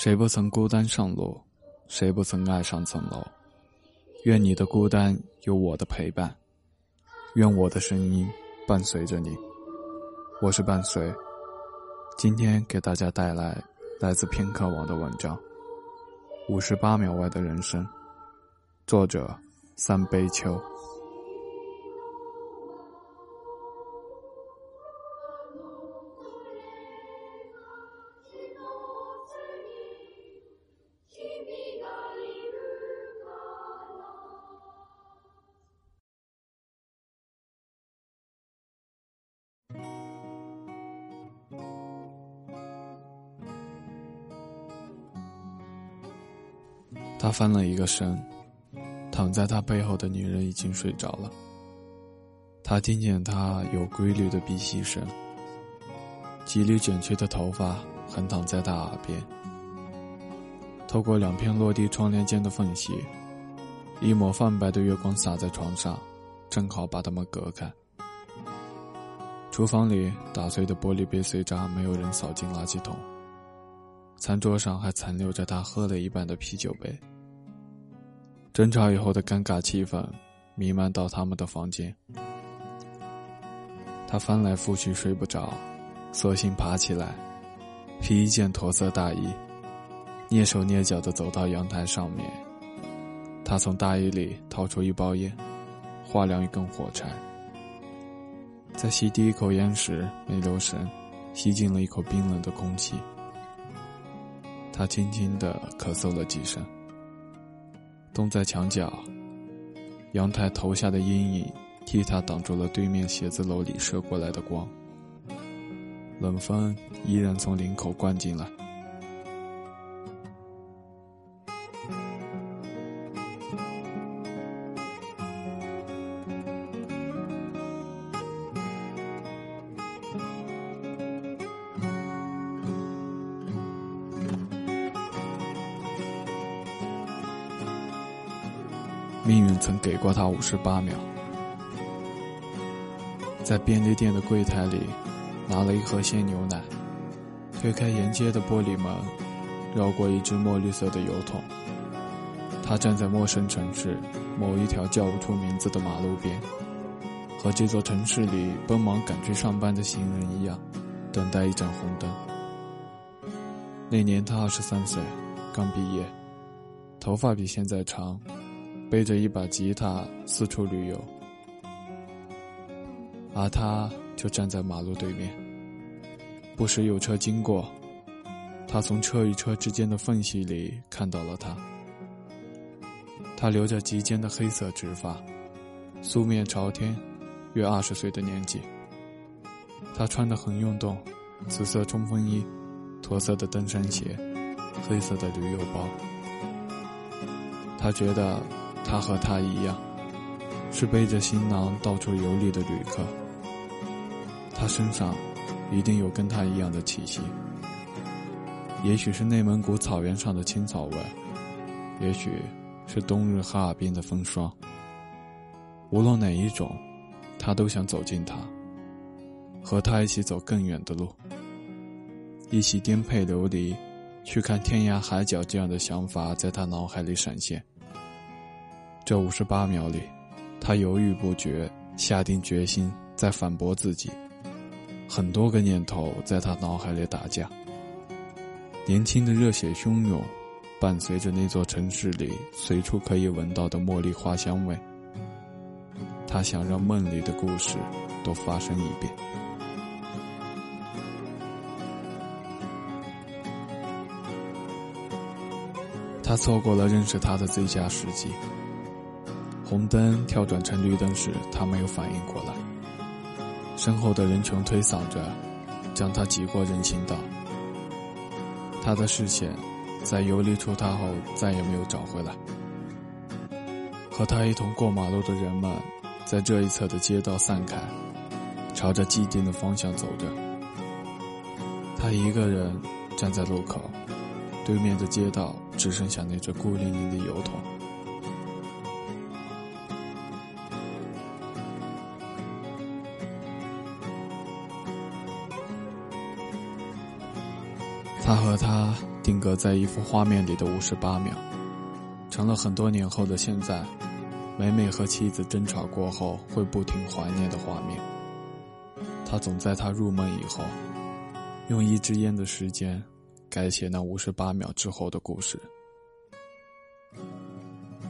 谁不曾孤单上路？谁不曾爱上层楼？愿你的孤单有我的陪伴，愿我的声音伴随着你。我是伴随，今天给大家带来来自片刻网的文章《五十八秒外的人生》，作者三杯秋。他翻了一个身，躺在他背后的女人已经睡着了。他听见她有规律的鼻息声，几缕卷曲的头发横躺在他耳边。透过两片落地窗帘间的缝隙，一抹泛白的月光洒在床上，正好把他们隔开。厨房里打碎的玻璃杯碎渣没有人扫进垃圾桶。餐桌上还残留着他喝了一半的啤酒杯。争吵以后的尴尬气氛弥漫到他们的房间。他翻来覆去睡不着，索性爬起来，披一件驼色大衣，蹑手蹑脚地走到阳台上面。他从大衣里掏出一包烟，划亮一根火柴，在吸第一口烟时没留神，吸进了一口冰冷的空气。他轻轻的咳嗽了几声。蹲在墙角，阳台投下的阴影替他挡住了对面写字楼里射过来的光。冷风依然从领口灌进来。命运曾给过他五十八秒，在便利店的柜台里拿了一盒鲜牛奶，推开沿街的玻璃门，绕过一只墨绿色的油桶。他站在陌生城市某一条叫不出名字的马路边，和这座城市里奔忙赶去上班的行人一样，等待一盏红灯。那年他二十三岁，刚毕业，头发比现在长。背着一把吉他四处旅游，而他就站在马路对面。不时有车经过，他从车与车之间的缝隙里看到了他。他留着及肩的黑色直发，素面朝天，约二十岁的年纪。他穿得很运动，紫色冲锋衣，驼色的登山鞋，黑色的旅游包。他觉得。他和他一样，是背着行囊到处游历的旅客。他身上一定有跟他一样的气息，也许是内蒙古草原上的青草味，也许是冬日哈尔滨的风霜。无论哪一种，他都想走近他，和他一起走更远的路，一起颠沛流离，去看天涯海角。这样的想法在他脑海里闪现。这五十八秒里，他犹豫不决，下定决心在反驳自己。很多个念头在他脑海里打架。年轻的热血汹涌，伴随着那座城市里随处可以闻到的茉莉花香味。他想让梦里的故事都发生一遍。他错过了认识他的最佳时机。红灯跳转成绿灯时，他没有反应过来。身后的人群推搡着，将他挤过人行道。他的视线在游离出他后再也没有找回来。和他一同过马路的人们，在这一侧的街道散开，朝着既定的方向走着。他一个人站在路口，对面的街道只剩下那只孤零零的油桶。他和他定格在一幅画面里的五十八秒，成了很多年后的现在，每每和妻子争吵过后会不停怀念的画面。他总在他入梦以后，用一支烟的时间，改写那五十八秒之后的故事。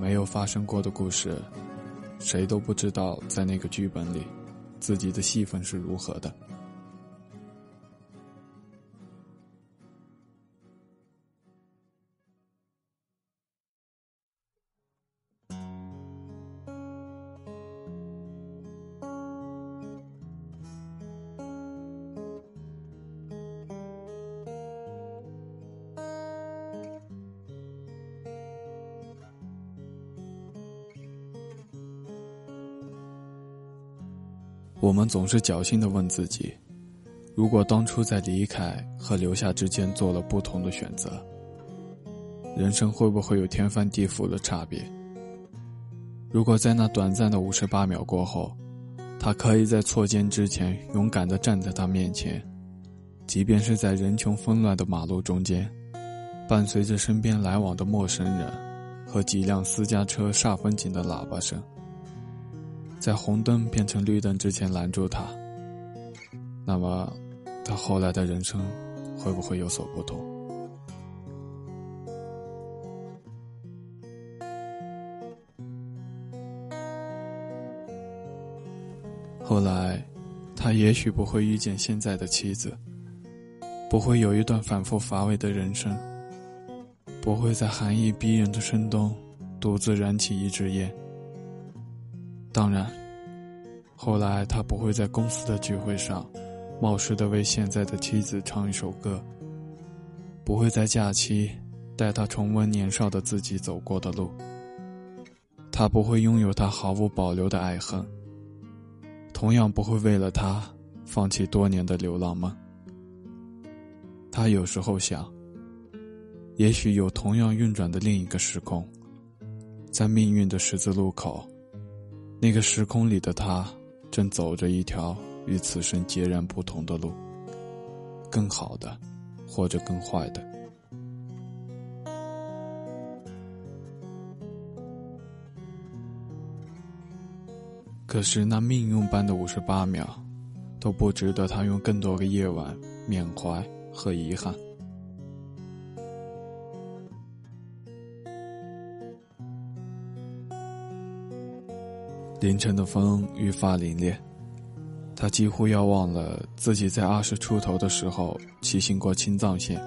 没有发生过的故事，谁都不知道在那个剧本里，自己的戏份是如何的。我们总是侥幸的问自己：如果当初在离开和留下之间做了不同的选择，人生会不会有天翻地覆的差别？如果在那短暂的五十八秒过后，他可以在错肩之前勇敢的站在他面前，即便是在人穷纷乱的马路中间，伴随着身边来往的陌生人和几辆私家车煞风景的喇叭声。在红灯变成绿灯之前拦住他，那么，他后来的人生会不会有所不同？后来，他也许不会遇见现在的妻子，不会有一段反复乏味的人生，不会在寒意逼人的深冬独自燃起一支烟。当然，后来他不会在公司的聚会上，冒失的为现在的妻子唱一首歌。不会在假期，带她重温年少的自己走过的路。他不会拥有他毫无保留的爱恨。同样不会为了他，放弃多年的流浪梦。他有时候想，也许有同样运转的另一个时空，在命运的十字路口。那个时空里的他，正走着一条与此生截然不同的路，更好的，或者更坏的。可是那命运般的五十八秒，都不值得他用更多个夜晚缅怀和遗憾。凌晨的风愈发凛冽，他几乎要忘了自己在二十出头的时候骑行过青藏线，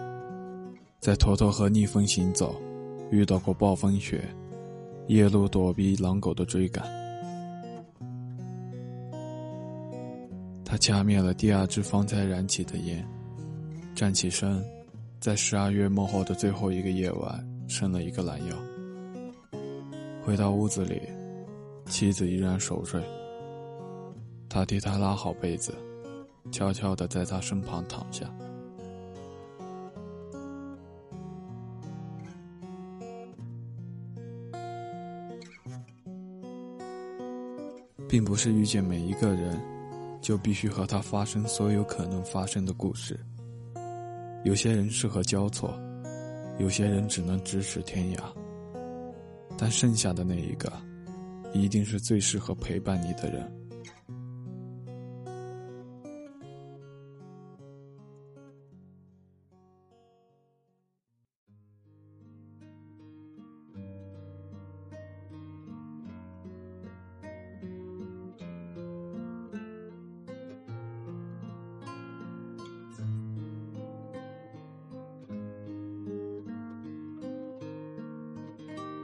在沱沱河逆风行走，遇到过暴风雪，夜路躲避狼狗的追赶。他掐灭了第二支方才燃起的烟，站起身，在十二月末后的最后一个夜晚，伸了一个懒腰，回到屋子里。妻子依然熟睡，他替她拉好被子，悄悄地在她身旁躺下。并不是遇见每一个人，就必须和他发生所有可能发生的故事。有些人适合交错，有些人只能咫尺天涯，但剩下的那一个。一定是最适合陪伴你的人。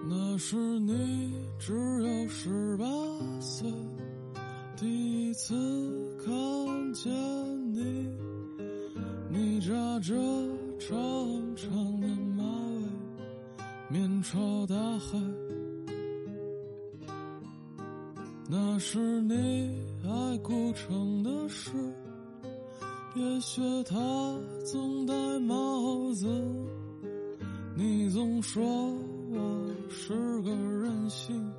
那是你只有十八岁，第一次看见你，你扎着长长的马尾，面朝大海。那是你爱古城的诗，也许他总戴帽子，你总说。我是个任性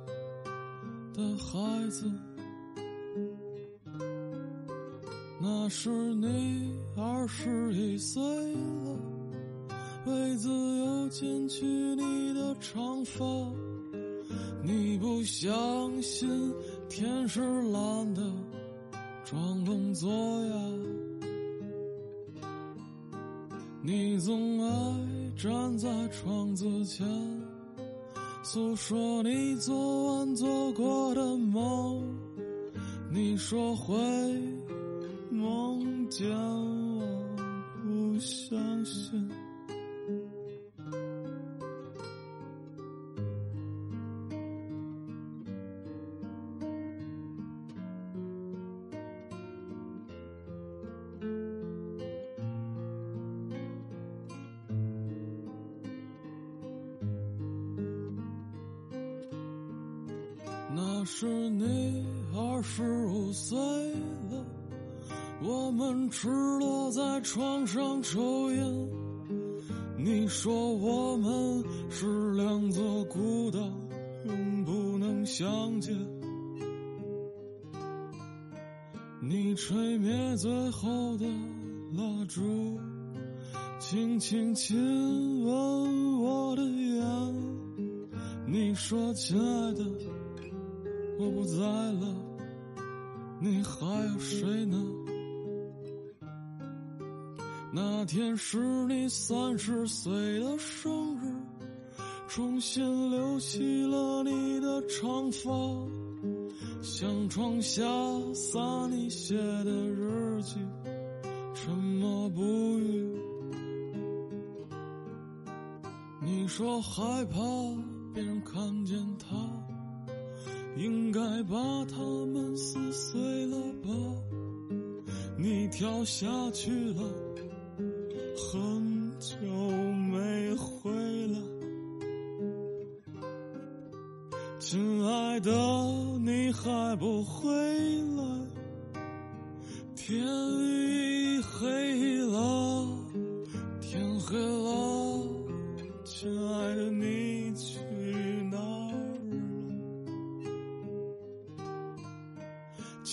的孩子，那是你二十一岁了，为自由剪去你的长发。你不相信天是蓝的，装聋作哑。你总爱站在窗子前，诉说你昨晚做过的梦。你说会梦见是你二十五岁了，我们赤裸在床上抽烟。你说我们是两座孤岛，永不能相见。你吹灭最后的蜡烛，轻轻亲吻我的眼。你说，亲爱的。我不在了，你还有谁呢？那天是你三十岁的生日，重新留起了你的长发，向窗下撒你写的日记，沉默不语。你说害怕别人看见他。应该把它们撕碎了吧？你跳下去了，很久没回来。亲爱的，你还不回来？天已黑了，天黑了，亲爱的你